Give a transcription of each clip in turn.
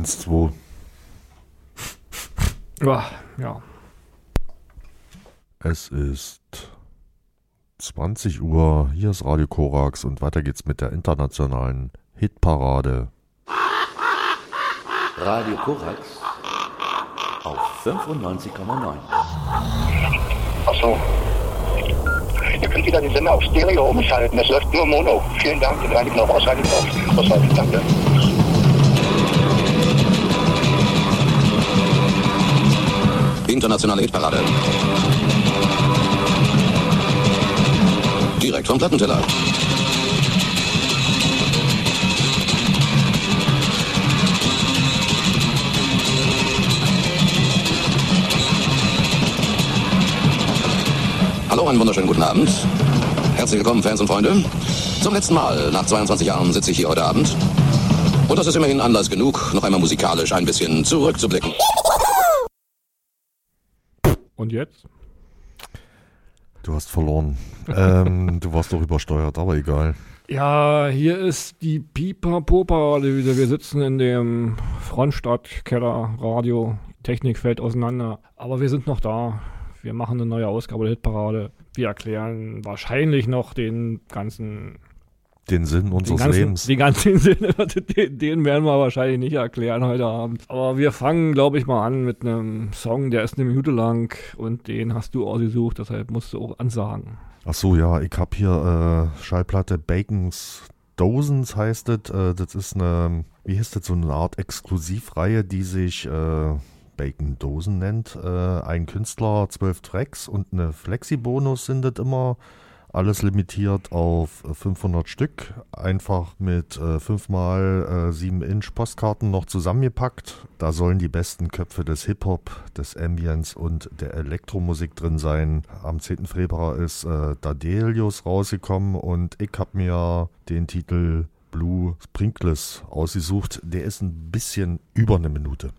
1, 2. Ja. Es ist 20 Uhr. Hier ist Radio Korax und weiter geht's mit der internationalen Hitparade. Radio Korax auf 95,9. Achso. Ihr könnt wieder den Sender auf Stereo umschalten. Es läuft nur Mono. Vielen Dank. Den reinigen auf Ausreichend auf. Ausreichend, danke. Internationale Hitparade. Direkt vom Plattenteller. Hallo, einen wunderschönen guten Abend. Herzlich willkommen, Fans und Freunde. Zum letzten Mal nach 22 Jahren sitze ich hier heute Abend. Und das ist immerhin Anlass genug, noch einmal musikalisch ein bisschen zurückzublicken. Und jetzt? Du hast verloren. ähm, du warst doch übersteuert, aber egal. Ja, hier ist die Pipa Popa wieder. Wir sitzen in dem Frontstadtkeller Radio. Technik fällt auseinander. Aber wir sind noch da. Wir machen eine neue Ausgabe der Hitparade. Wir erklären wahrscheinlich noch den ganzen Den Sinn den unseres ganzen, Lebens. Den ganzen Sinn, den, den werden wir wahrscheinlich nicht erklären heute Abend. Aber wir fangen, glaube ich, mal an mit einem Song, der ist eine Minute lang und den hast du ausgesucht, deshalb musst du auch ansagen. Ach so, ja, ich habe hier äh, Schallplatte Bacons Dozens heißt es. Äh, das ist eine, wie heißt das, so eine Art Exklusivreihe, die sich äh, Bacon Dosen nennt. Äh, ein Künstler, zwölf Tracks und eine Flexi-Bonus sind das immer. Alles limitiert auf 500 Stück, einfach mit äh, 5x7 äh, 7 Inch Postkarten noch zusammengepackt. Da sollen die besten Köpfe des Hip-Hop, des Ambience und der Elektromusik drin sein. Am 10. Februar ist äh, Dadelius rausgekommen und ich habe mir den Titel Blue Sprinkles ausgesucht. Der ist ein bisschen über eine Minute.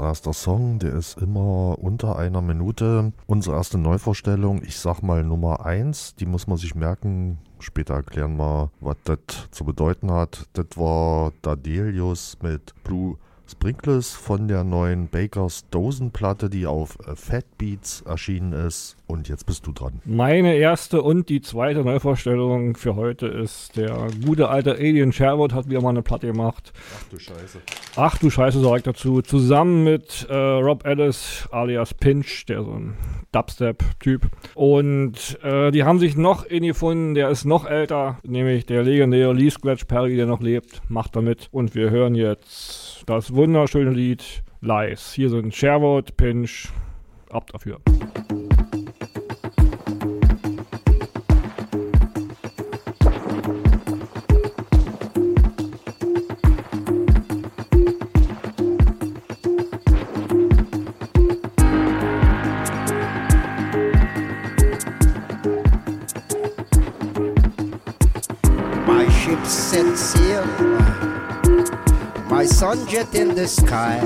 Unser erster Song. Der ist immer unter einer Minute. Unsere erste Neuvorstellung, ich sag mal Nummer 1, die muss man sich merken. Später erklären wir, was das zu bedeuten hat. Das war Dadelius mit Blue Sprinkles von der neuen Bakers Dosenplatte, die auf Fat Beats erschienen ist. Und jetzt bist du dran. Meine erste und die zweite Neuvorstellung für heute ist der gute alte Alien Sherwood hat wieder mal eine Platte gemacht. Ach du Scheiße. Ach du Scheiße, sag ich dazu. Zusammen mit äh, Rob Ellis alias Pinch, der so ein Dubstep-Typ. Und äh, die haben sich noch in gefunden, der ist noch älter, nämlich der legendäre Lee Scratch Perry, der noch lebt, macht damit. Und wir hören jetzt das wunderschöne Lied Lies. Hier sind Sherwood, Pinch, ab dafür. my sunjet in the sky.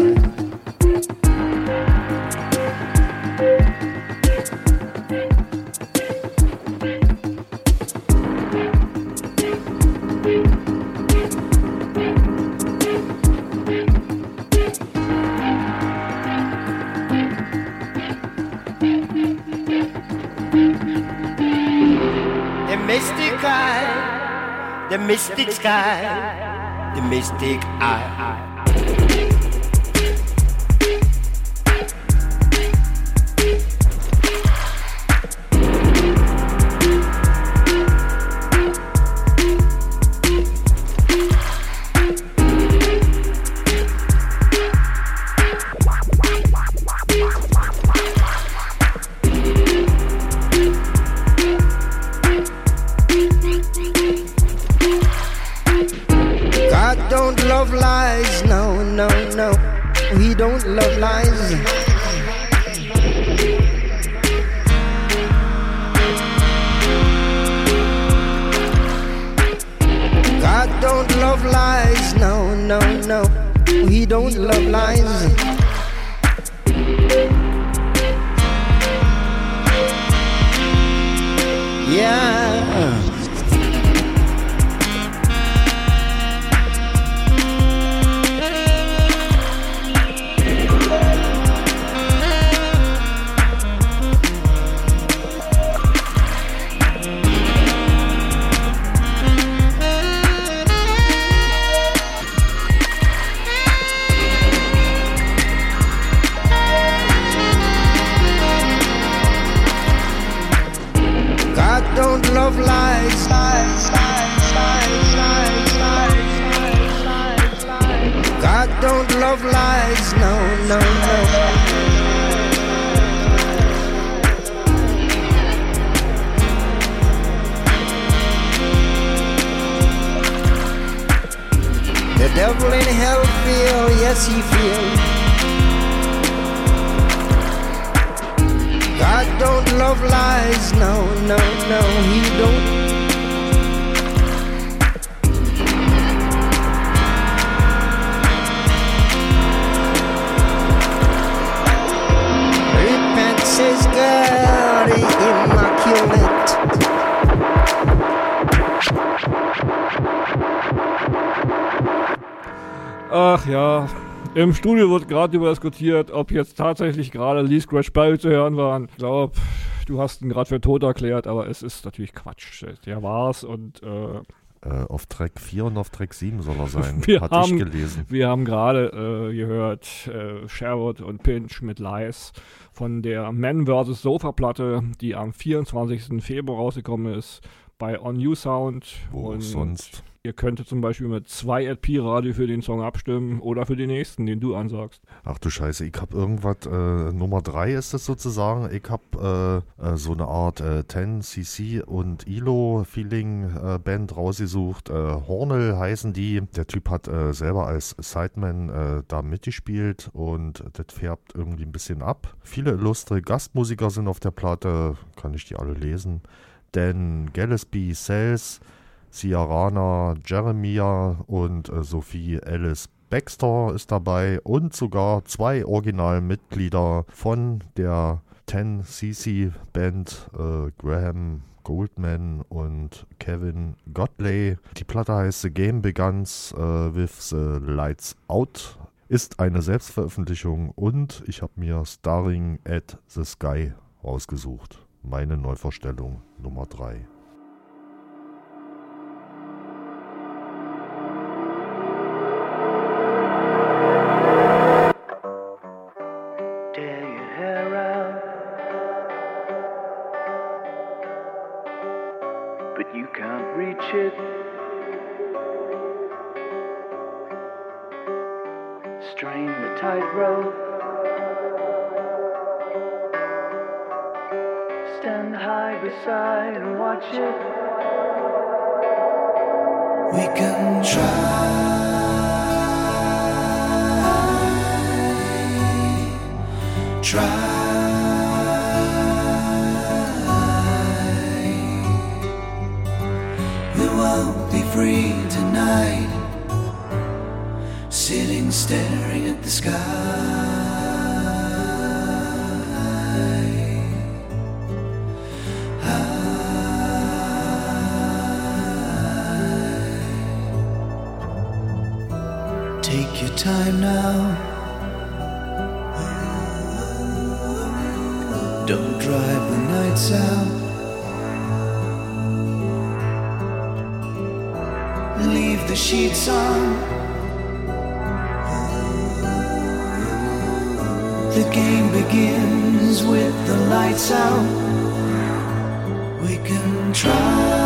The mystic sky, the mystic sky the mystic eye. love lines. Im Studio wird gerade darüber diskutiert, ob jetzt tatsächlich gerade Lee Scratch Perry zu hören waren. Ich glaube, du hast ihn gerade für tot erklärt, aber es ist natürlich Quatsch. Der war's und äh, Äh, auf Track 4 und auf Track 7 soll er sein. Wir Hatte haben- ich gelesen. wir haben gerade äh, gehört äh, Sherwood und Pinch mit Lies von der Man vs. Sofa Platte, die am 24. Februar rausgekommen ist bei On You Sound. Wo und sonst? Ihr könntet zum Beispiel mit 2 LP Radio für den Song abstimmen oder für den nächsten, den du ansagst. Ach du Scheiße, ich hab irgendwas, äh, Nummer 3 ist das sozusagen. Ich hab äh, äh, so eine Art äh, 10cc und ILO Feeling äh, Band rausgesucht. Äh, Hornel heißen die. Der Typ hat äh, selber als Sideman äh, da mitgespielt und das färbt irgendwie ein bisschen ab. Viele illustre Gastmusiker sind auf der Platte, kann ich die alle lesen. Dan Gillespie, Sales, Ciarana, Jeremiah und äh, Sophie Alice Baxter ist dabei und sogar zwei Originalmitglieder von der 10cc Band, äh, Graham Goldman und Kevin Godley. Die Platte heißt The Game Begins äh, with the Lights Out. Ist eine Selbstveröffentlichung und ich habe mir Starring at the Sky rausgesucht. Meine Neuvorstellung Nummer 3. Take your time now. Don't drive the nights out. Leave the sheets on. The game begins with the lights out. We can try.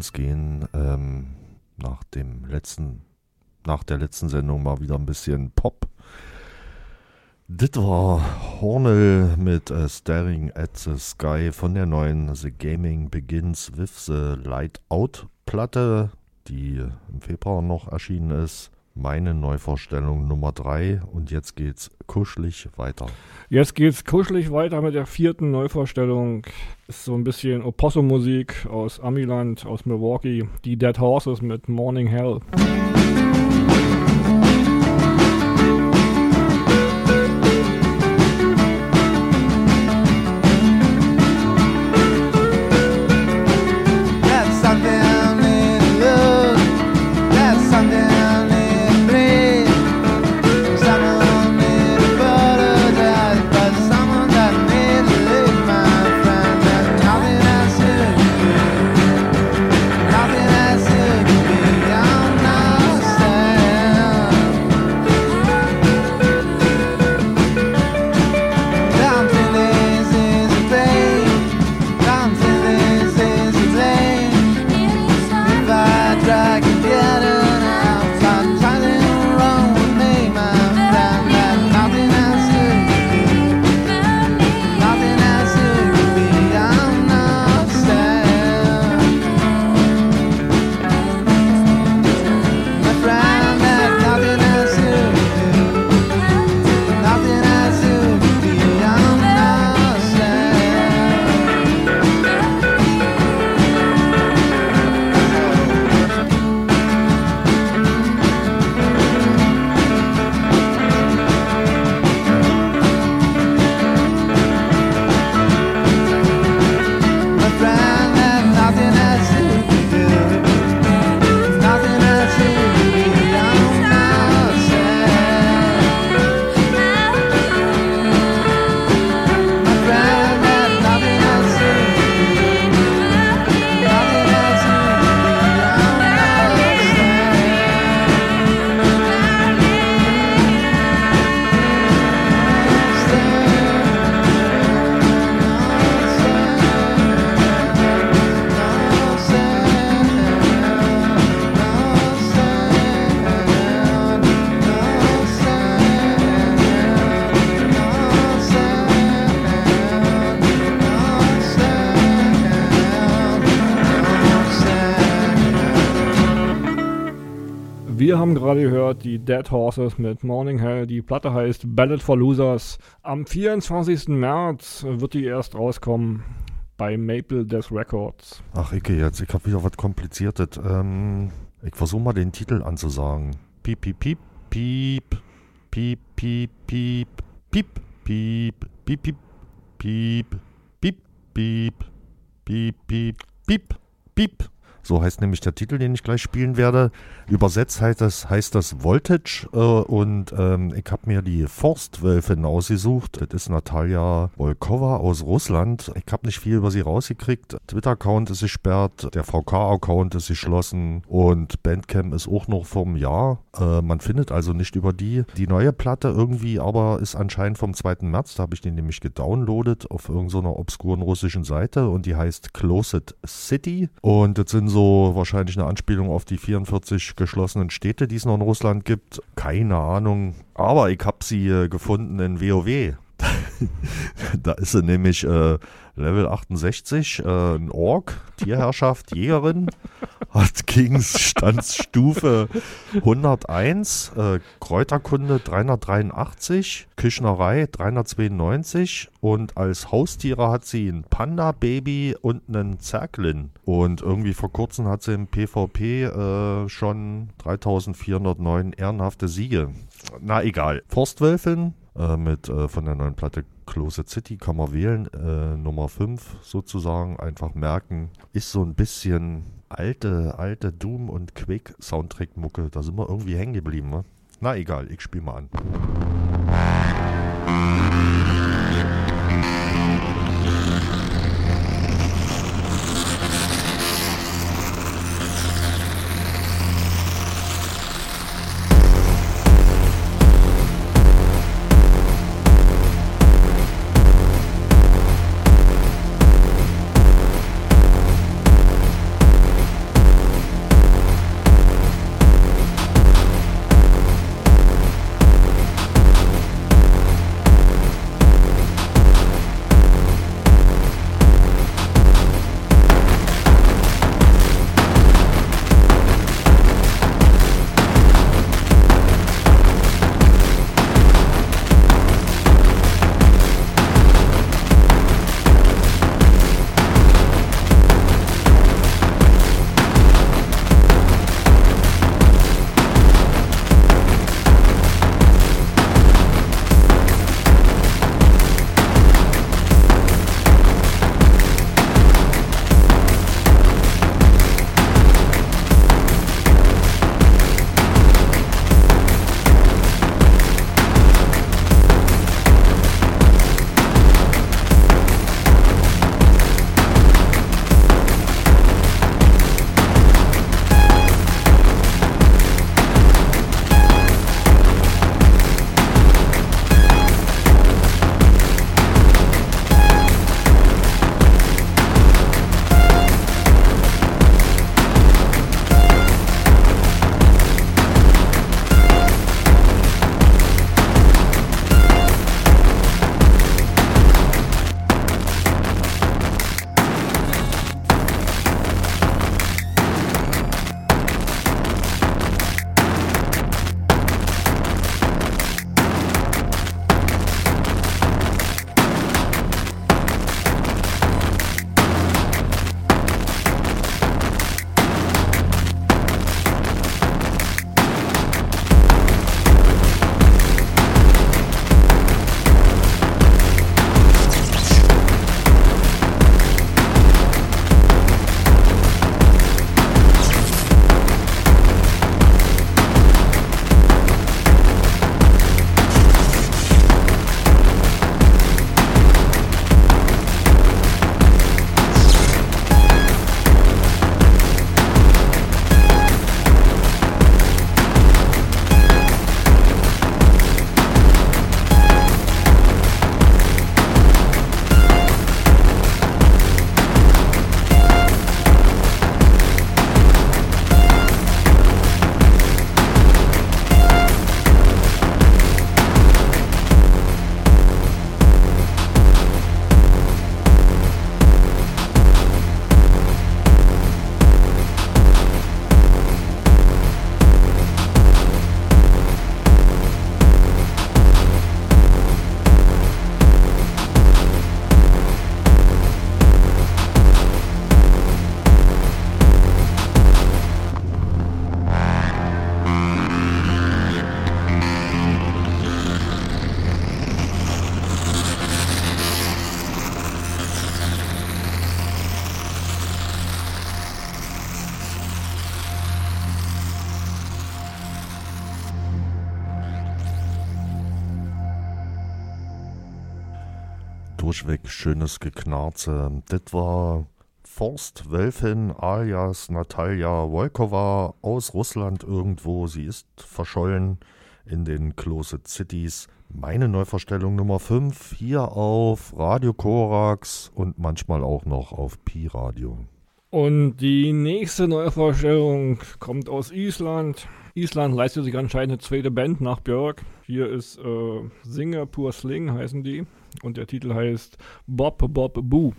Es gehen. Ähm, nach dem letzten, nach der letzten Sendung mal wieder ein bisschen Pop. Das war Hornell mit äh, Staring at the Sky von der neuen The Gaming Begins with the Light Out Platte, die im Februar noch erschienen ist. Meine Neuvorstellung Nummer 3 und jetzt geht's kuschelig weiter. Jetzt geht's kuschelig weiter mit der vierten Neuvorstellung. Ist so ein bisschen Opossum-Musik aus Amiland, aus Milwaukee. Die Dead Horses mit Morning Hell. Haben gerade gehört die Dead Horses mit Morning Hell. Die Platte heißt Ballad for Losers. Am 24. März wird die erst rauskommen bei Maple Death Records. Ach, Icke, jetzt, ich habe wieder was Kompliziertes. Ähm, ich versuche mal den Titel anzusagen. Piep, piep, piep, piep, piep, piep, piep, piep, piep, piep, piep, piep, piep, piep, piep, piep, piep, piep. So heißt nämlich der Titel, den ich gleich spielen werde. Übersetzt heißt das, heißt das Voltage äh, und ähm, ich habe mir die Forstwölfin ausgesucht. Das ist Natalia Volkova aus Russland. Ich habe nicht viel über sie rausgekriegt. Twitter-Account ist gesperrt, der VK-Account ist geschlossen und Bandcamp ist auch noch vom Jahr. Äh, man findet also nicht über die. Die neue Platte irgendwie aber ist anscheinend vom 2. März. Da habe ich die nämlich gedownloadet auf irgendeiner obskuren russischen Seite und die heißt Closet City und das sind so wahrscheinlich eine Anspielung auf die 44 geschlossenen Städte, die es noch in Russland gibt. Keine Ahnung. Aber ich habe sie äh, gefunden in WoW. da ist sie nämlich äh, Level 68, äh, ein Ork, Tierherrschaft, Jägerin, hat Kings Standsstufe 101, äh, Kräuterkunde 383, Küchnerei 392 und als Haustiere hat sie ein Panda-Baby und einen Zerglin. Und irgendwie vor kurzem hat sie im PvP äh, schon 3409 ehrenhafte Siege. Na egal. Forstwölfin äh, mit äh, von der neuen Platte Closet City kann man wählen. Äh, Nummer 5 sozusagen. Einfach merken. Ist so ein bisschen alte, alte Doom- und Quake-Soundtrack-Mucke. Da sind wir irgendwie hängen geblieben. Ne? Na egal, ich spiele mal an. Schönes Geknarze. Das war Forst Wölfin alias Natalia Volkova aus Russland irgendwo. Sie ist verschollen in den Closet Cities. Meine Neuverstellung Nummer 5 hier auf Radio Korax und manchmal auch noch auf Pi Radio. Und die nächste Neuvorstellung kommt aus Island. Island leistet sich anscheinend eine zweite Band nach Björk. Hier ist äh, Singapore Sling heißen die. Und der Titel heißt Bob Bob Boo.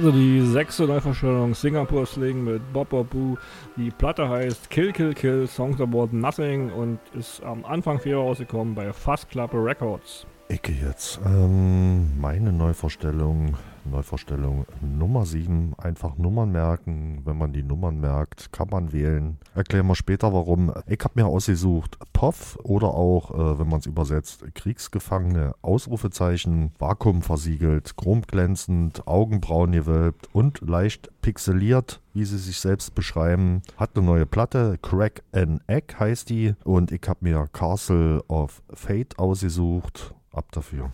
Sechste Neuverstellung Singapore Sling mit Bob Bob Boo. Die Platte heißt Kill Kill Kill Songs About Nothing und ist am Anfang Februar rausgekommen bei Fast Club Records. Ecke jetzt. Ähm, meine Neuvorstellung, Neuvorstellung Nummer 7. Einfach Nummern merken. Wenn man die Nummern merkt, kann man wählen. Erklären wir später warum. Ich habe mir ausgesucht POV oder auch, äh, wenn man es übersetzt, Kriegsgefangene, Ausrufezeichen, Vakuum versiegelt, chromglänzend, Augenbrauen gewölbt und leicht pixeliert, wie sie sich selbst beschreiben. Hat eine neue Platte, Crack an Egg heißt die. Und ich habe mir Castle of Fate ausgesucht. Ab dafür.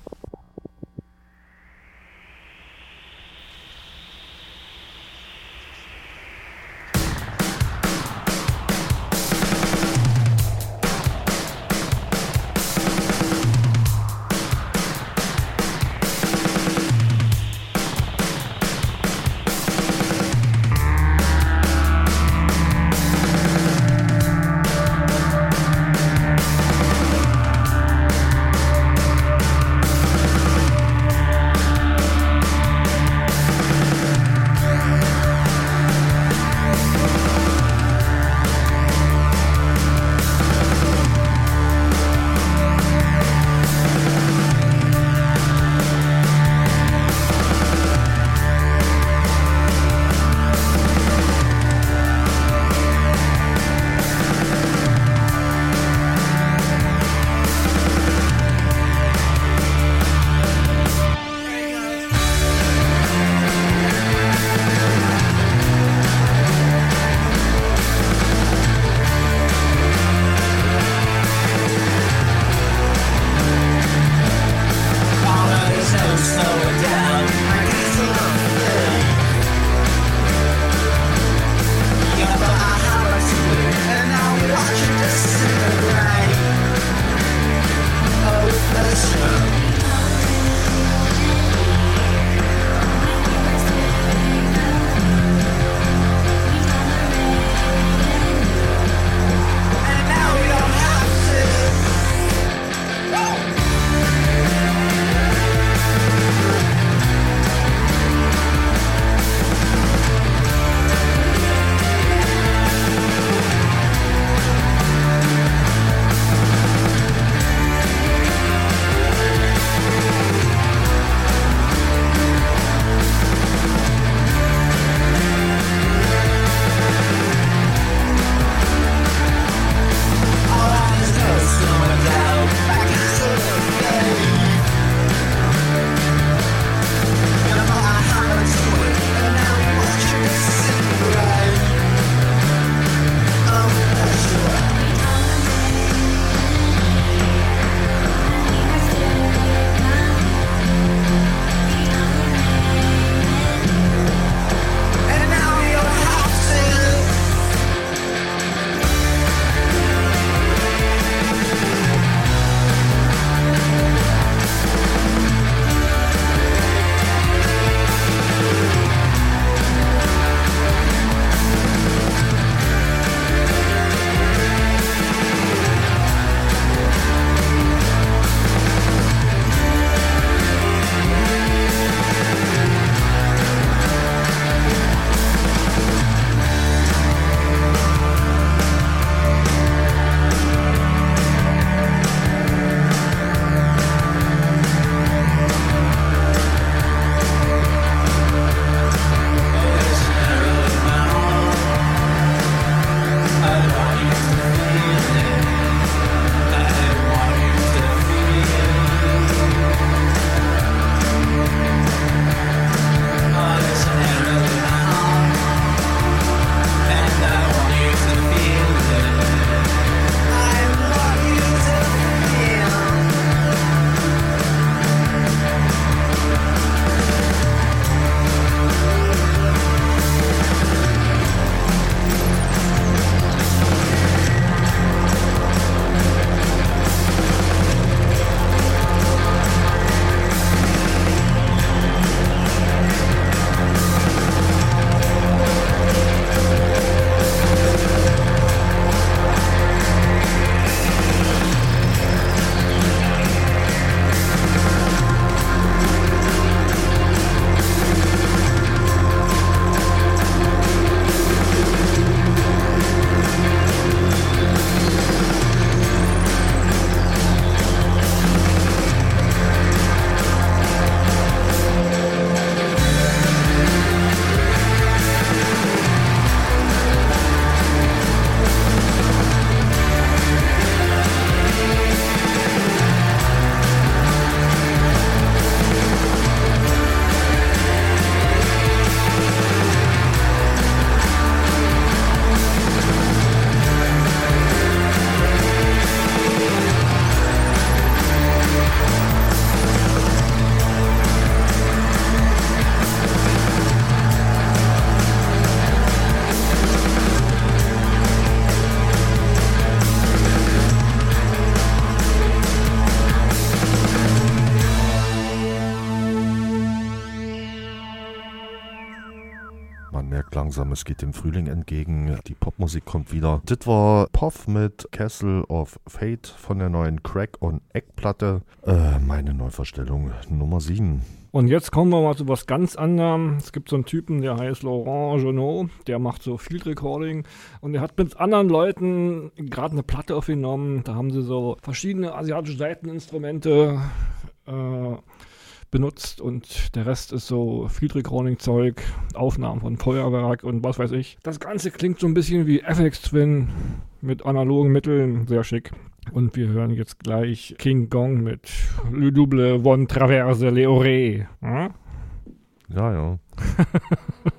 Geht dem Frühling entgegen. Die Popmusik kommt wieder. Das war Puff mit Castle of Fate von der neuen Crack- und Eckplatte. Äh, meine Neuverstellung Nummer 7. Und jetzt kommen wir mal zu was ganz anderem. Es gibt so einen Typen, der heißt Laurent Genot, der macht so Field Recording und der hat mit anderen Leuten gerade eine Platte aufgenommen. Da haben sie so verschiedene asiatische Seiteninstrumente äh, benutzt und der Rest ist so Field Recording Zeug, Aufnahmen von Feuerwerk und was weiß ich. Das Ganze klingt so ein bisschen wie FX Twin mit analogen Mitteln, sehr schick. Und wir hören jetzt gleich King Gong mit Le Double Von Traverse Le Ore. Hm? Ja, ja.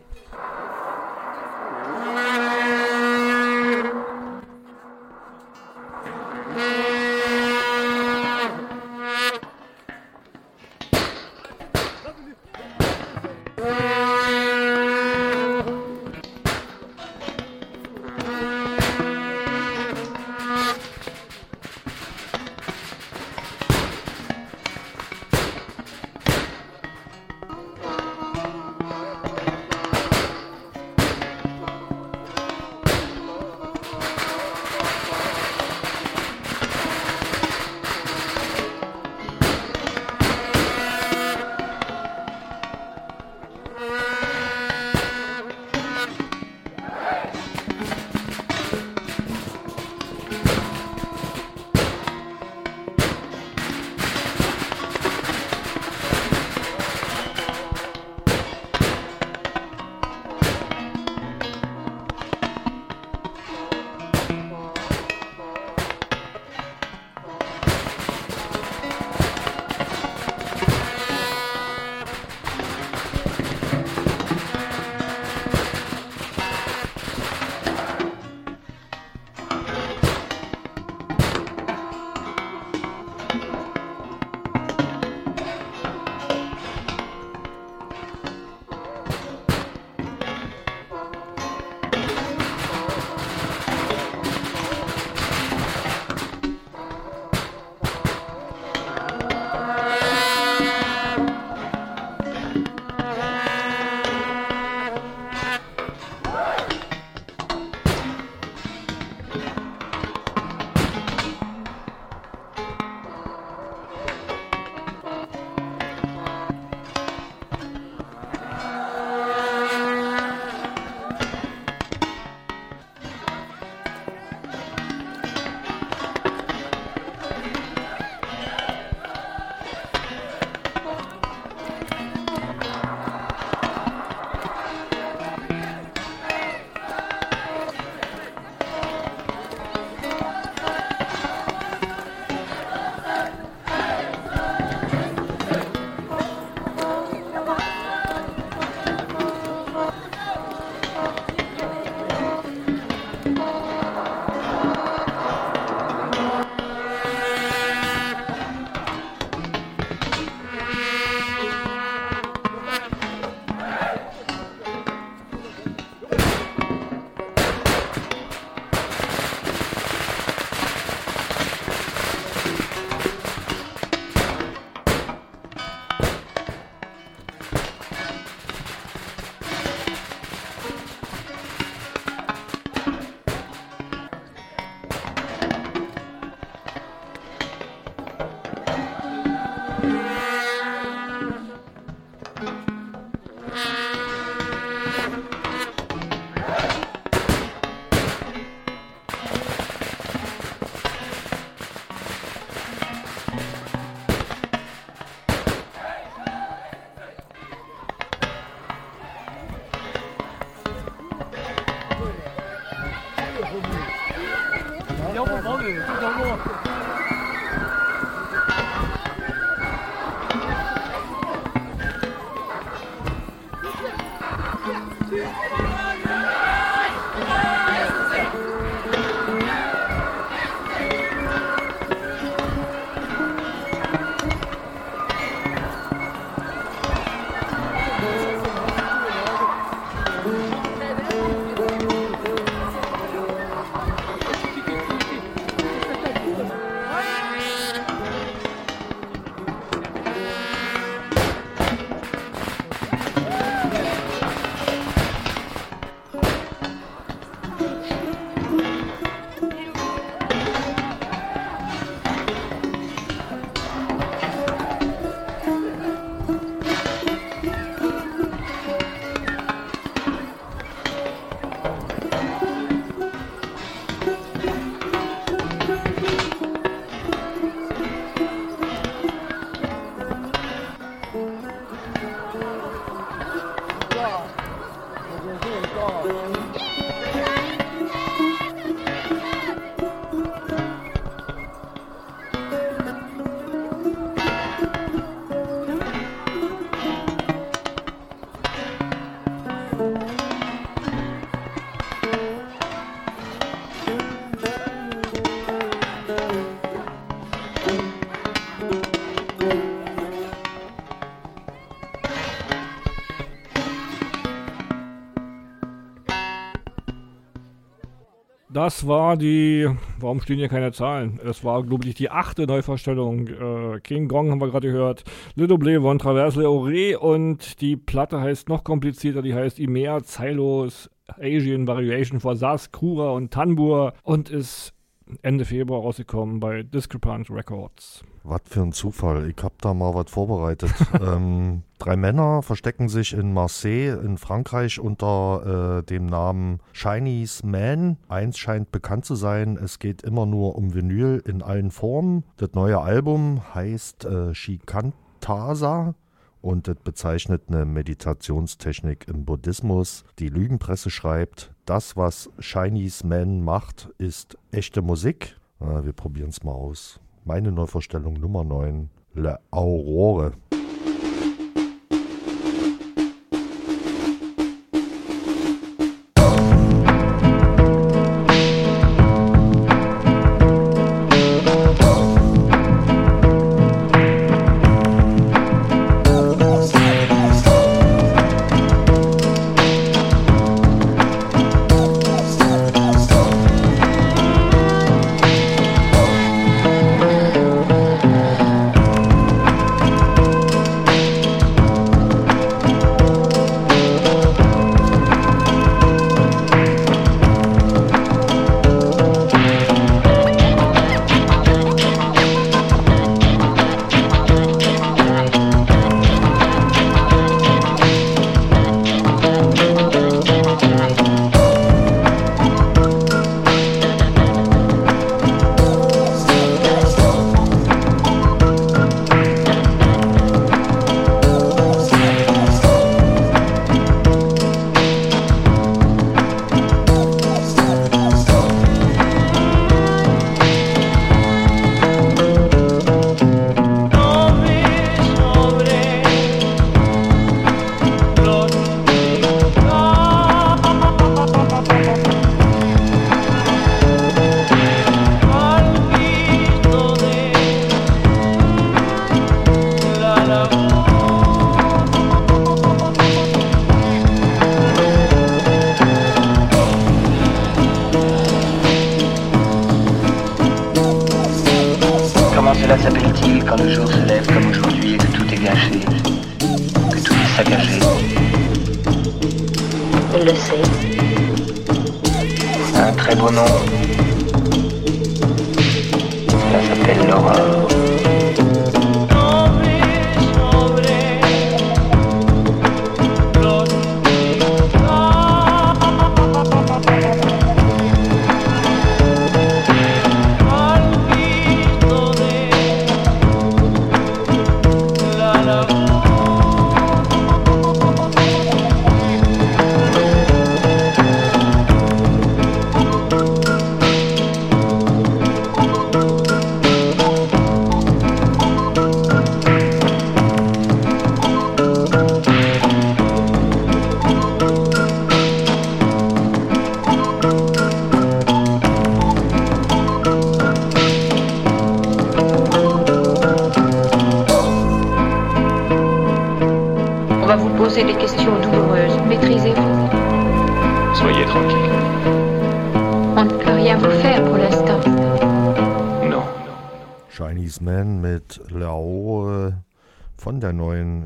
Das war die, warum stehen hier keine Zahlen? Es war, glaube ich, die achte Neuvorstellung. Äh, King Gong haben wir gerade gehört. Little Blé von Traverse Leoré und die Platte heißt noch komplizierter, die heißt Imea Zeilos Asian Variation for Sas, Kura und Tanbur und ist Ende Februar rausgekommen bei Discrepant Records. Was für ein Zufall. Ich hab da mal was vorbereitet. ähm, drei Männer verstecken sich in Marseille in Frankreich unter äh, dem Namen Chinese Man. Eins scheint bekannt zu sein. Es geht immer nur um Vinyl in allen Formen. Das neue Album heißt äh, Shikantasa und das bezeichnet eine Meditationstechnik im Buddhismus. Die Lügenpresse schreibt, das, was Chinese Man macht, ist echte Musik. Äh, wir probieren es mal aus. Meine Neuvorstellung Nummer 9, Le Aurore.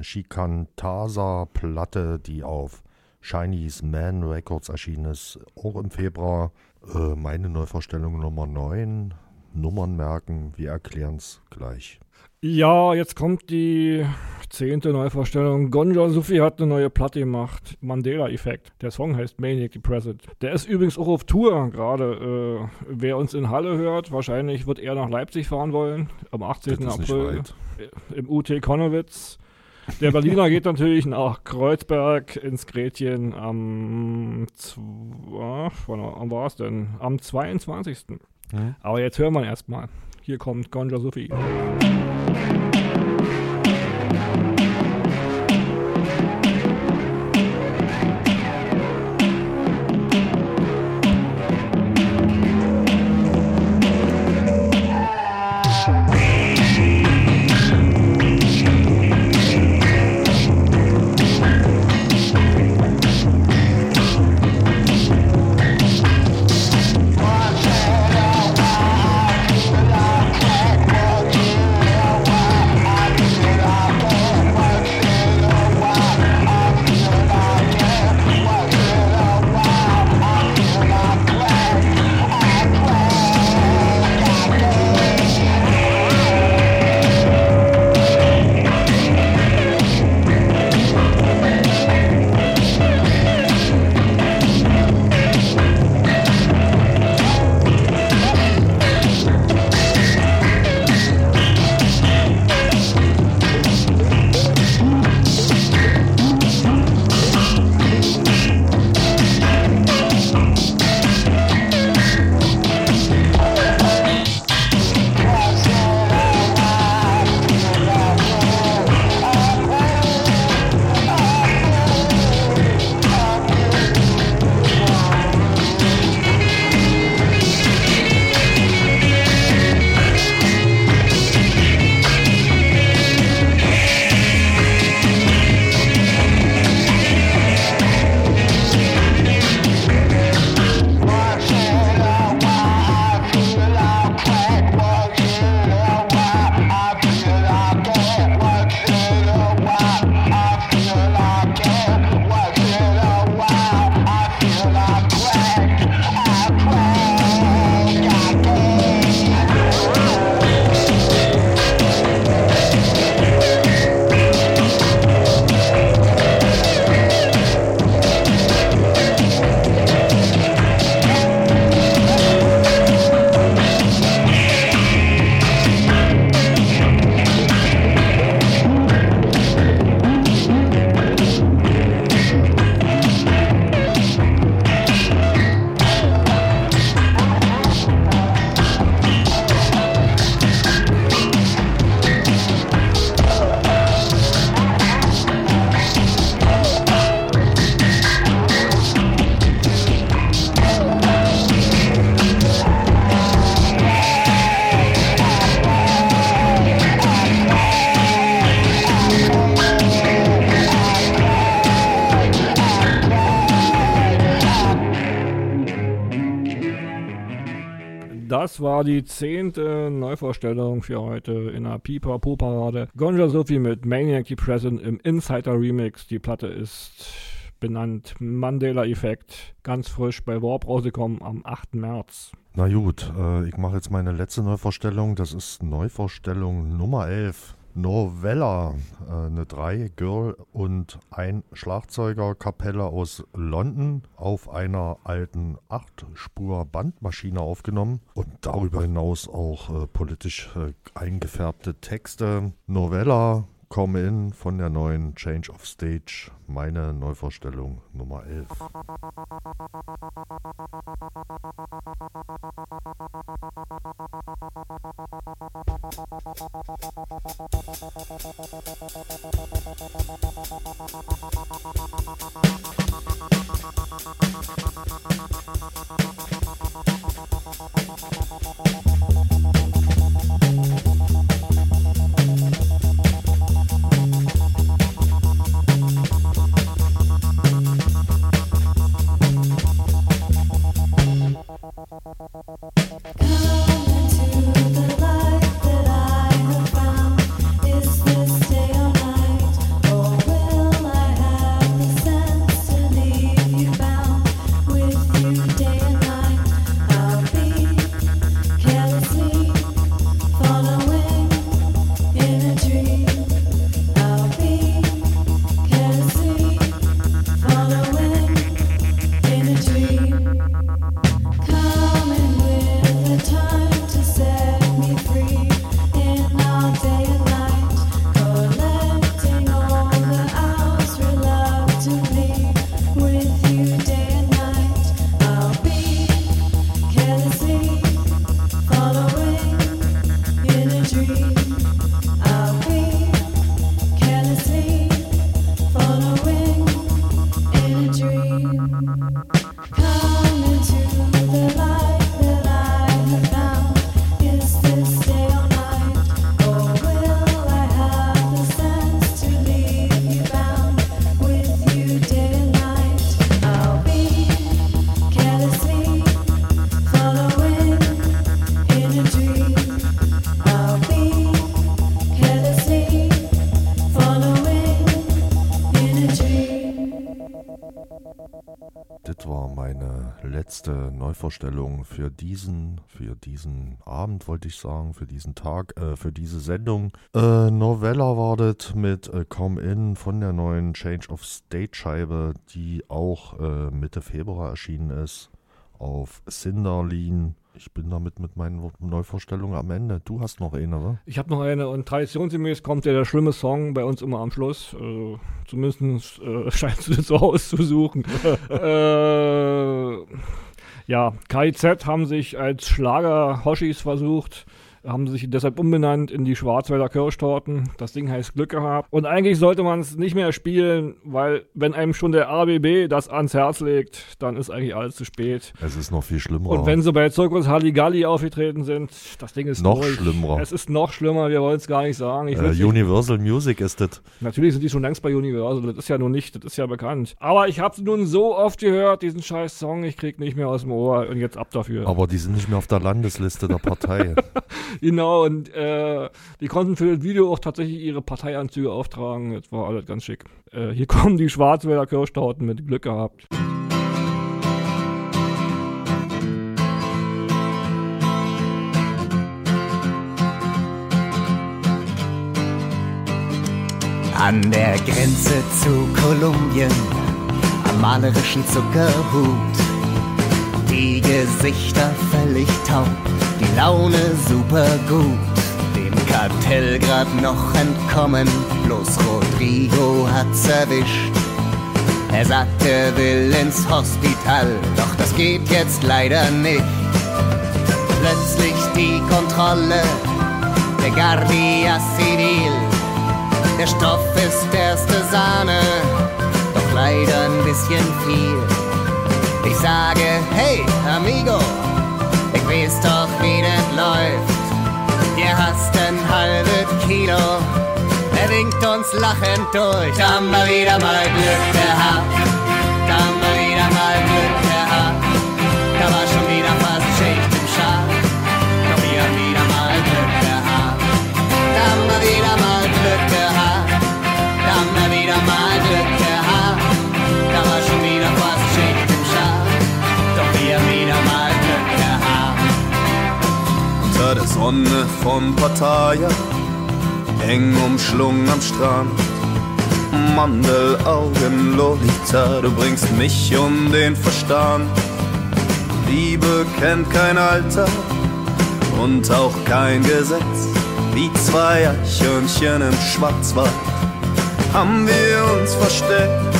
Shikantasa-Platte, die auf Chinese Man Records erschienen ist, auch im Februar. Äh, meine Neuvorstellung Nummer 9. Nummern merken, wir erklären es gleich. Ja, jetzt kommt die zehnte Neuvorstellung. Gonja Sufi hat eine neue Platte gemacht. Mandela-Effekt. Der Song heißt Maniac Depressed. Der ist übrigens auch auf Tour gerade. Äh, wer uns in Halle hört, wahrscheinlich wird er nach Leipzig fahren wollen. Am 18. Das ist nicht April weit. im UT Konnewitz. Der Berliner geht natürlich nach Kreuzberg ins Gretchen am, wann war es denn? Am 22. Hm? Aber jetzt hören wir erstmal. Hier kommt Gonja Sophie. War die zehnte Neuvorstellung für heute in der Pipa Po Parade. Gonja Sophie mit Maniac Depressant im Insider Remix. Die Platte ist benannt Mandela Effekt. Ganz frisch bei Warp rausgekommen am 8. März. Na gut, äh, ich mache jetzt meine letzte Neuvorstellung. Das ist Neuvorstellung Nummer 11. Novella, äh, eine drei Girl und ein Schlagzeuger Kapelle aus London auf einer alten 8-Spur Bandmaschine aufgenommen und darüber hinaus auch äh, politisch äh, eingefärbte Texte. Novella Come In von der neuen Change of Stage, meine Neuvorstellung Nummer 11. Is Come letzte Neuvorstellung für diesen, für diesen Abend, wollte ich sagen, für diesen Tag, äh, für diese Sendung. Äh, Novella war das mit äh, Come In von der neuen Change of State Scheibe, die auch äh, Mitte Februar erschienen ist auf Cinderlean. Ich bin damit mit meinen Neuvorstellungen am Ende. Du hast noch eine, oder? Ich habe noch eine und traditionsgemäß kommt ja der schlimme Song bei uns immer am Schluss. Also, zumindest äh, scheinst du das so auszusuchen. äh, ja, KIZ haben sich als Schlager Hoshis versucht haben sich deshalb umbenannt in die Schwarzwälder Kirschtorten. Das Ding heißt Glück gehabt. Und eigentlich sollte man es nicht mehr spielen, weil wenn einem schon der ABB das ans Herz legt, dann ist eigentlich alles zu spät. Es ist noch viel schlimmer. Und wenn sie bei Zirkus Halligalli aufgetreten sind, das Ding ist noch durch. schlimmer. Es ist noch schlimmer, wir wollen es gar nicht sagen. Äh, Universal Music ist das. Natürlich sind die schon längst bei Universal, das ist ja nun nicht, das ist ja bekannt. Aber ich habe es nun so oft gehört, diesen scheiß Song, ich krieg nicht mehr aus dem Ohr und jetzt ab dafür. Aber die sind nicht mehr auf der Landesliste der Partei. Genau, und äh, die konnten für das Video auch tatsächlich ihre Parteianzüge auftragen. Das war alles ganz schick. Äh, hier kommen die Schwarzwälder Kirschtorten mit Glück gehabt. An der Grenze zu Kolumbien, am malerischen Zuckerhut, die Gesichter völlig taub die Laune super gut. Dem Kartell grad noch entkommen, bloß Rodrigo hat's erwischt. Er sagt, er will ins Hospital, doch das geht jetzt leider nicht. Plötzlich die Kontrolle, der Guardia Civil. Der Stoff ist erste Sahne, doch leider ein bisschen viel. Ich sage, hey, amigo, ich weiß doch, wie das läuft. Ihr hast ein halbes Kilo. Er winkt uns lachend durch. Da haben wir wieder mal Glück gehabt. Da haben wir wieder mal Glück gehabt. Da war schon wieder fast Sonne von Pattaya, eng umschlungen am Strand. Mandelaugen, Lolita, du bringst mich um den Verstand. Liebe kennt kein Alter und auch kein Gesetz. Wie zwei Eichhörnchen im Schwarzwald haben wir uns versteckt.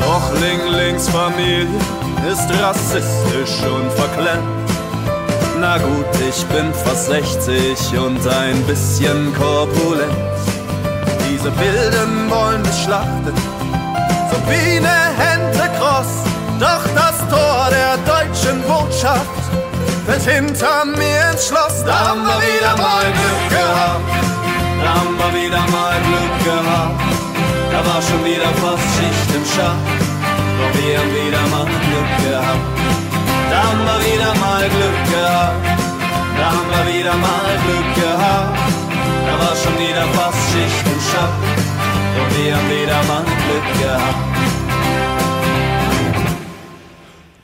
Doch Linglings Familie ist rassistisch und verklemmt. Na gut, ich bin fast 60 und ein bisschen korpulent. Diese Wilden wollen mich schlachten, so wie ne Hente kross. Doch das Tor der deutschen Botschaft fällt hinter mir ins Schloss. Da haben wir wieder mal Glück gehabt. Da haben wir wieder mal Glück gehabt. Da war schon wieder fast Schicht im Schacht. Doch wir haben wieder mal Glück gehabt. Da haben wir wieder mal Glück gehabt. Da haben wir wieder mal Glück gehabt. Da war schon wieder fast Schicht im Schacht. Doch wir haben wieder mal Glück gehabt.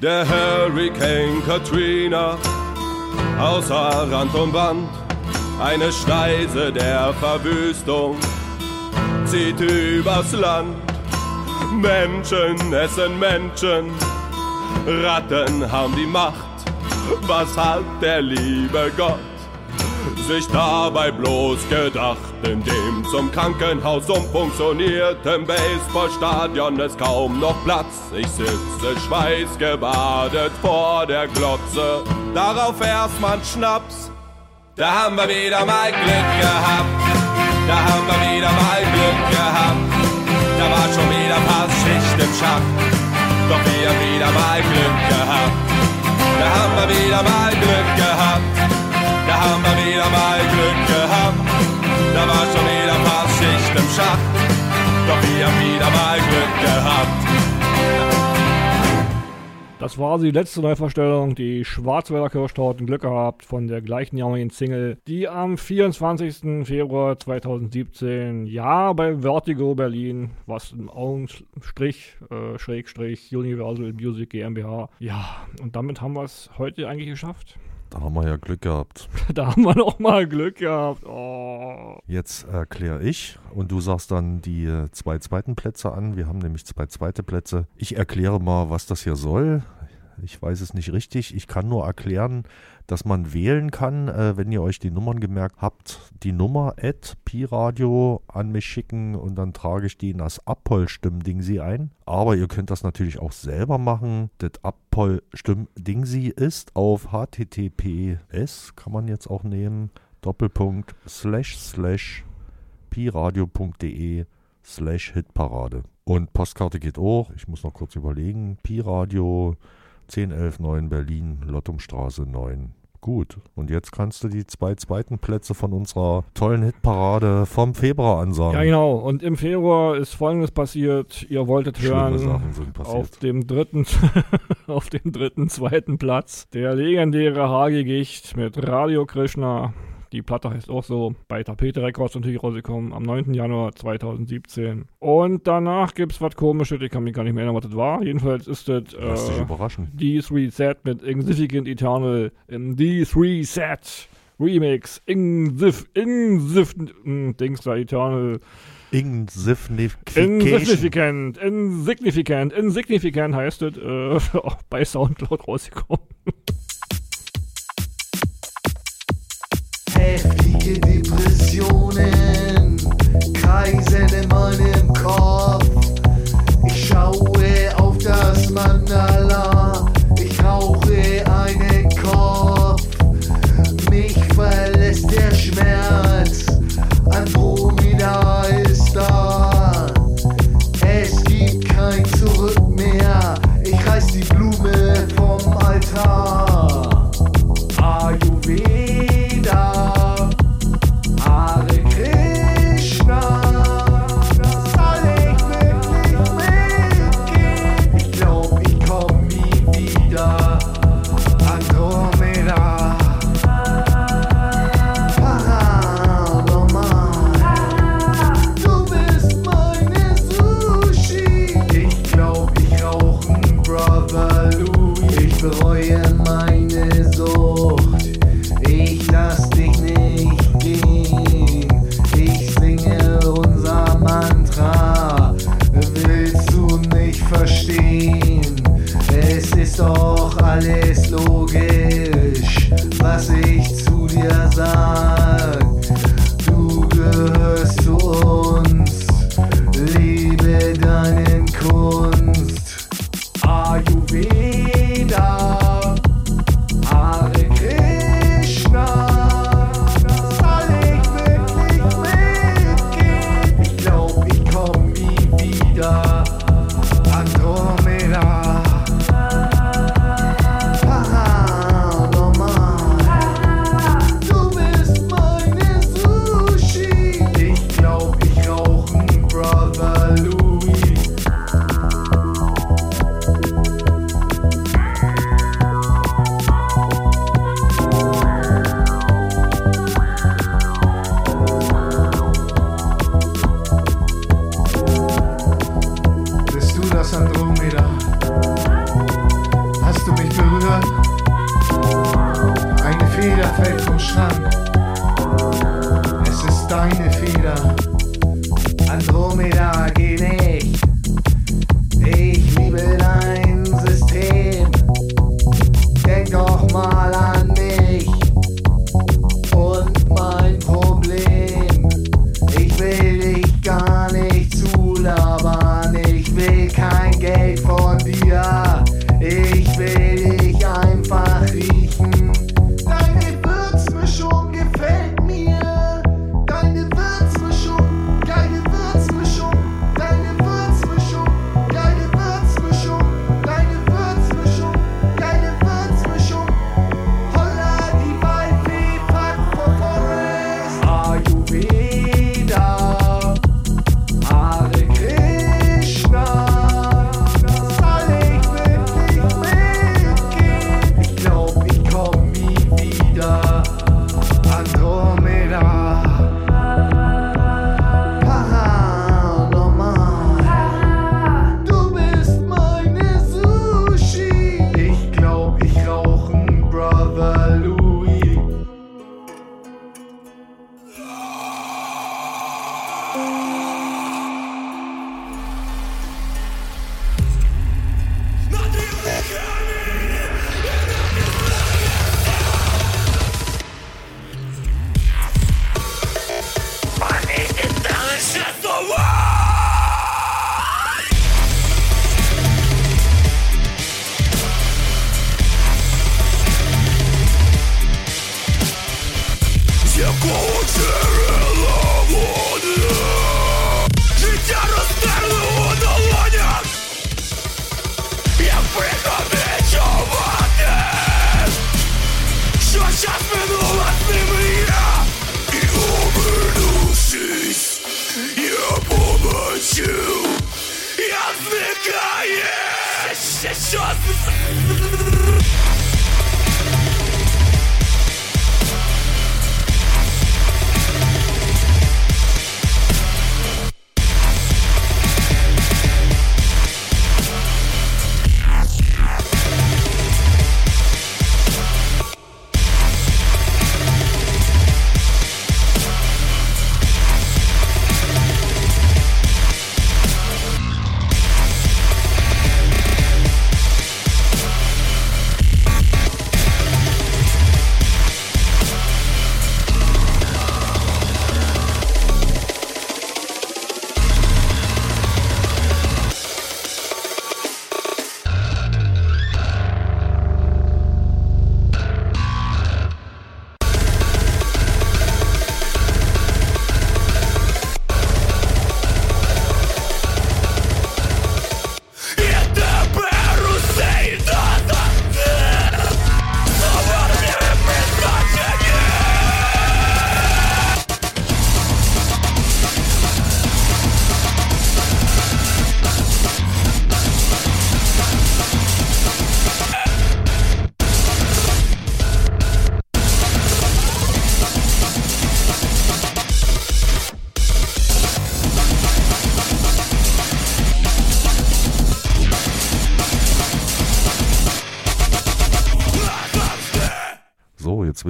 Der Hurricane Katrina, außer Rand und Band, eine Schneise der Verwüstung zieht übers Land. Menschen essen Menschen, Ratten haben die Macht. Was hat der liebe Gott sich dabei bloß gedacht? In dem zum Krankenhaus umfunktionierten Baseballstadion ist kaum noch Platz. Ich sitze schweißgebadet vor der Glotze, darauf erstmal Schnaps. Da haben wir wieder mal Glück gehabt, da haben wir wieder mal Glück gehabt. Da war schon wieder fast Schicht im Schacht, doch wir haben wieder mal Glück gehabt. Da haben wir wieder mal Glück gehabt, da haben wir wieder mal Glück gehabt. Da war schon wieder fast Schicht im Schacht, doch wir haben wieder mal Glück gehabt. Das war die letzte Neuverstellung, die Schwarzwälder Kirschtorten Glück gehabt von der gleichnamigen Single, die am 24. Februar 2017, ja, bei Vertigo Berlin, was im Augenstrich, äh, Schrägstrich, Universal Music GmbH, ja, und damit haben wir es heute eigentlich geschafft. Da haben wir ja Glück gehabt. Da haben wir noch mal Glück gehabt. Oh. Jetzt erkläre ich und du sagst dann die äh, zwei zweiten Plätze an. Wir haben nämlich zwei zweite Plätze. Ich erkläre mal, was das hier soll. Ich weiß es nicht richtig. Ich kann nur erklären, dass man wählen kann, äh, wenn ihr euch die Nummern gemerkt habt, die Nummer at Pi-Radio an mich schicken und dann trage ich die in das Abpol-Stimmdingsi ein. Aber ihr könnt das natürlich auch selber machen. Das Abpol-Stimmdingsi ist auf https, kann man jetzt auch nehmen, Doppelpunkt, slash, slash, piradio.de slash Hitparade. Und Postkarte geht auch. Ich muss noch kurz überlegen. Pi-Radio 10119 Berlin, Lottumstraße 9. Gut, und jetzt kannst du die zwei zweiten Plätze von unserer tollen Hitparade vom Februar ansagen. Ja, genau. Und im Februar ist Folgendes passiert. Ihr wolltet hören, auf dem dritten, auf dem dritten, zweiten Platz der legendäre Hagigicht mit Radio Krishna. Die Platte heißt auch so, bei Tapete Records natürlich rausgekommen, am 9. Januar 2017. Und danach gibt's was komisches, ich kann mich gar nicht mehr erinnern, was das war. Jedenfalls ist das äh, überraschen. D3 Set mit Insignificant Eternal im D3 Set Remix. Insif, Insif, Dings da Eternal. Insignificant, insignificant, insignificant heißt es, äh, auch bei Soundcloud rausgekommen. Heftige Depressionen kreisen in meinem Kopf.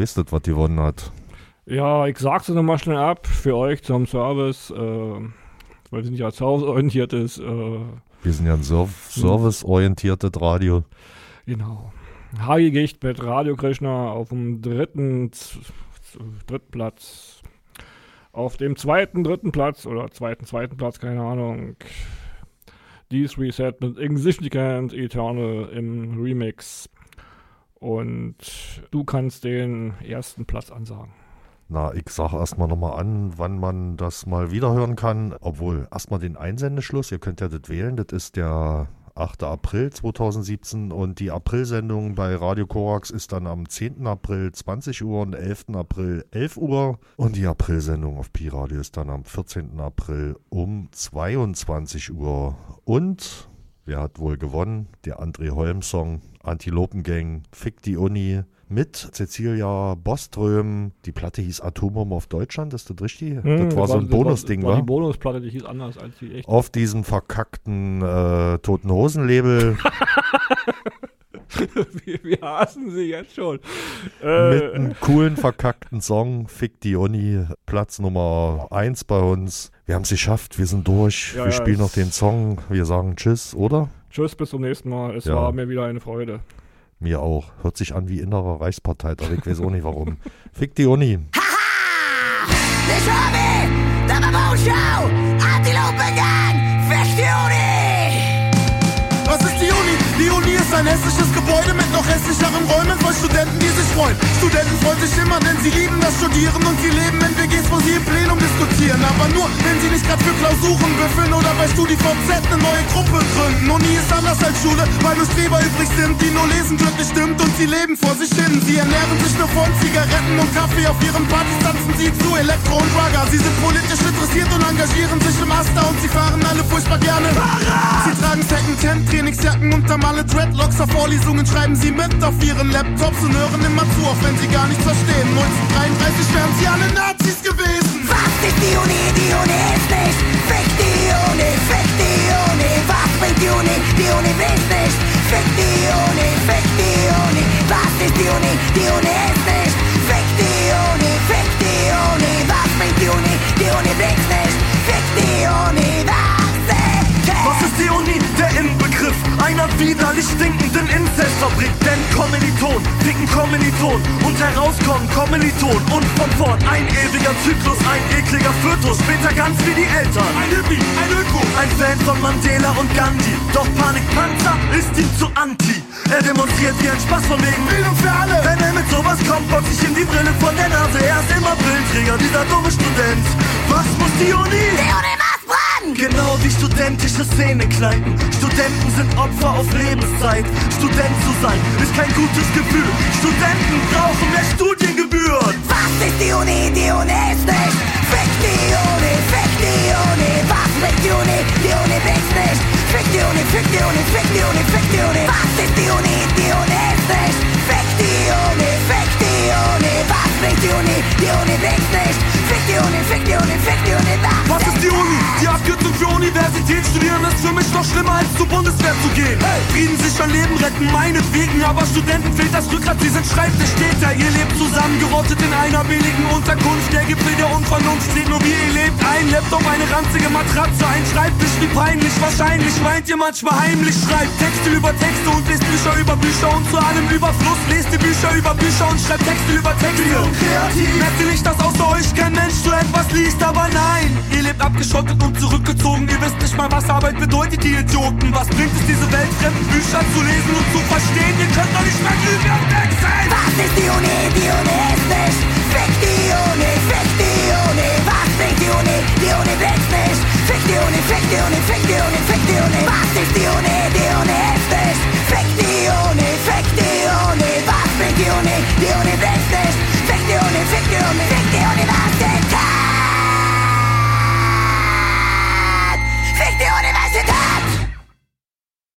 Ihr, was gewonnen hat. Ja, ich sag's nochmal schnell ab für euch zum Service, äh, weil es nicht als hausorientiert ist. Äh, Wir sind ja ein Serv serviceorientiertes Radio. Genau. Hagi Gicht mit Radio Krishna auf dem dritten Platz. Auf dem zweiten, dritten Platz oder zweiten, zweiten Platz, keine Ahnung. Dies Reset mit Insignificant Eternal im Remix. Und du kannst den ersten Platz ansagen. Na, ich sage erstmal nochmal an, wann man das mal wiederhören kann. Obwohl, erstmal den Einsendeschluss, ihr könnt ja das wählen, das ist der 8. April 2017 und die Aprilsendung bei Radio Korax ist dann am 10. April 20 Uhr und 11. April 11 Uhr und die Aprilsendung auf Pi Radio ist dann am 14. April um 22 Uhr. Und wer hat wohl gewonnen? Der André Holm Song Antilopengang Fick die Uni mit Cecilia Boström. Die Platte hieß Atombombe auf Deutschland, ist das richtig? Hm, das war so ein Bonusding, war, war wa? die Bonusplatte, die hieß anders als die echt. Auf diesem verkackten äh, Toten Hosen-Label wir, wir hassen sie jetzt schon. mit Äh, einem coolen verkackten Song. Fick die Uni, Platz Nummer 1 bei uns. Wir haben es geschafft, wir sind durch. Ja, wir ja, spielen noch den Song. Wir sagen Tschüss, oder? tschüss, bis zum nächsten Mal. Es Ja. war mir wieder eine Freude. Mir auch. Hört sich an wie innerer Reichsparteitag. Ich weiß auch nicht warum. Fick die Uni. This hobby, the Mamon Show, Antilopengang, Fisch die Uni! Was ist die Uni? Die Uni ist ein hässliches Gebäude mit noch hässlicheren Räumen voll Studenten, die sich freuen. Studenten freuen sich immer, denn sie lieben das Studieren und sie leben in WGs, wo sie im Plenum diskutieren. Aber nur, wenn sie nicht gerade für Klausuren büffeln oder bei StudiVZ eine neue Gruppe gründen. Uni ist anders als Schule, weil nur Streber übrig sind, die nur lesen glücklich stimmt und sie leben vor sich hin. Sie ernähren sich nur von Zigaretten und Kaffee. Auf ihren Partys tanzen sie zu Elektro und Rugger. Sie sind politisch interessiert und engagieren sich im Asta und sie fahren alle furchtbar gerne. Sie tragen Secondhand Trainingsjacken und haben alle Dreadlocks auf Vorlesungen, schreiben sie mit auf ihren Laptops und hören immer zu, auch wenn sie gar nichts verstehen. 1933 wären sie alle Nazis gewesen. Was ist die Uni? Die Uni ist nicht. Fick die Uni, fick die Uni. Was bringt die Uni? Die Uni will's nicht. Fick die Uni, fick die Uni. Was ist die Uni? Die Uni ist widerlich stinkenden Inzestfabrik. Denn Kommiliton, dicken Kommiliton und herauskommen Kommiliton und von vorn ein ewiger Zyklus, ein ekliger Fötus, später ganz wie die Eltern. Ein Hippie, ein Öko, ein Fan von Mandela und Gandhi. Doch Panikpanzer ist ihm zu anti. Er demonstriert wie ein Spaß von wegen Bildung für alle. Wenn er mit sowas kommt, box ich ihm die Brille von der Nase. Er ist immer Brillenträger, dieser dumme Student. Was muss die Uni? Die Uni muss brennen! Genau wie studentische Szenekneipen. Studenten sind Opfer auf Lebenszeit. Student zu sein ist kein gutes Gefühl. Studenten brauchen mehr Studiengebühren. Was ist die Uni? Die Uni ist nicht. Fick die Uni, fick die Uni. Was bringt die Uni? Die Uni bringt's nicht. Fick die Uni, fick die Uni, fick die Uni, fick die Uni. Was ist die Uni? Die Uni ist nicht. Fick die Uni, fick die Uni. Was bringt die Uni? Die Uni bringt's nicht. Fick die Uni, fick die Uni, fick die Uni. Was, Was ist die Uni? Die Abkürzung für Universität studieren ist für mich noch schlimmer als zur Bundeswehr zu gehen. Frieden sichern, Leben retten, meinetwegen, aber Studenten fehlt das Rückgrat, sie sind Schreibtischtäter. Ihr lebt zusammengerottet in einer billigen Unterkunft. Der Gipfel der Unvernunft steht nur wie ihr lebt. Ein Laptop, eine ranzige Matratze, ein Schreibtisch, wie peinlich. Wahrscheinlich meint ihr manchmal heimlich, schreibt Texte über Texte und lest Bücher über Bücher und zu allem Überfluss lest die Bücher über Bücher und schreibt Texte über Texte. Merkt ihr nicht, dass außer euch kein Mensch du etwas liest, aber nein, ihr lebt abgeschottet und zurückgezogen. Ihr wisst nicht mal, was Arbeit bedeutet, ihr Idioten. Was bringt es, diese weltfremden Bücher zu lesen und zu verstehen? Ihr könnt doch nicht mehr glühen und weg sein. Was ist die Uni? Die Uni ist nicht. Fick die Uni, fick die Uni. Was bringt die Uni? Die Uni bringt's nicht. Fick die Uni, fick die Uni, fick die Uni, fick die Uni. Was ist die Uni? Die Uni ist nicht. Fick die Uni, fick die Uni. Was bringt die Uni? Die Uni bringt's nicht. Fick die Uni, fick die Uni, fick die Uni.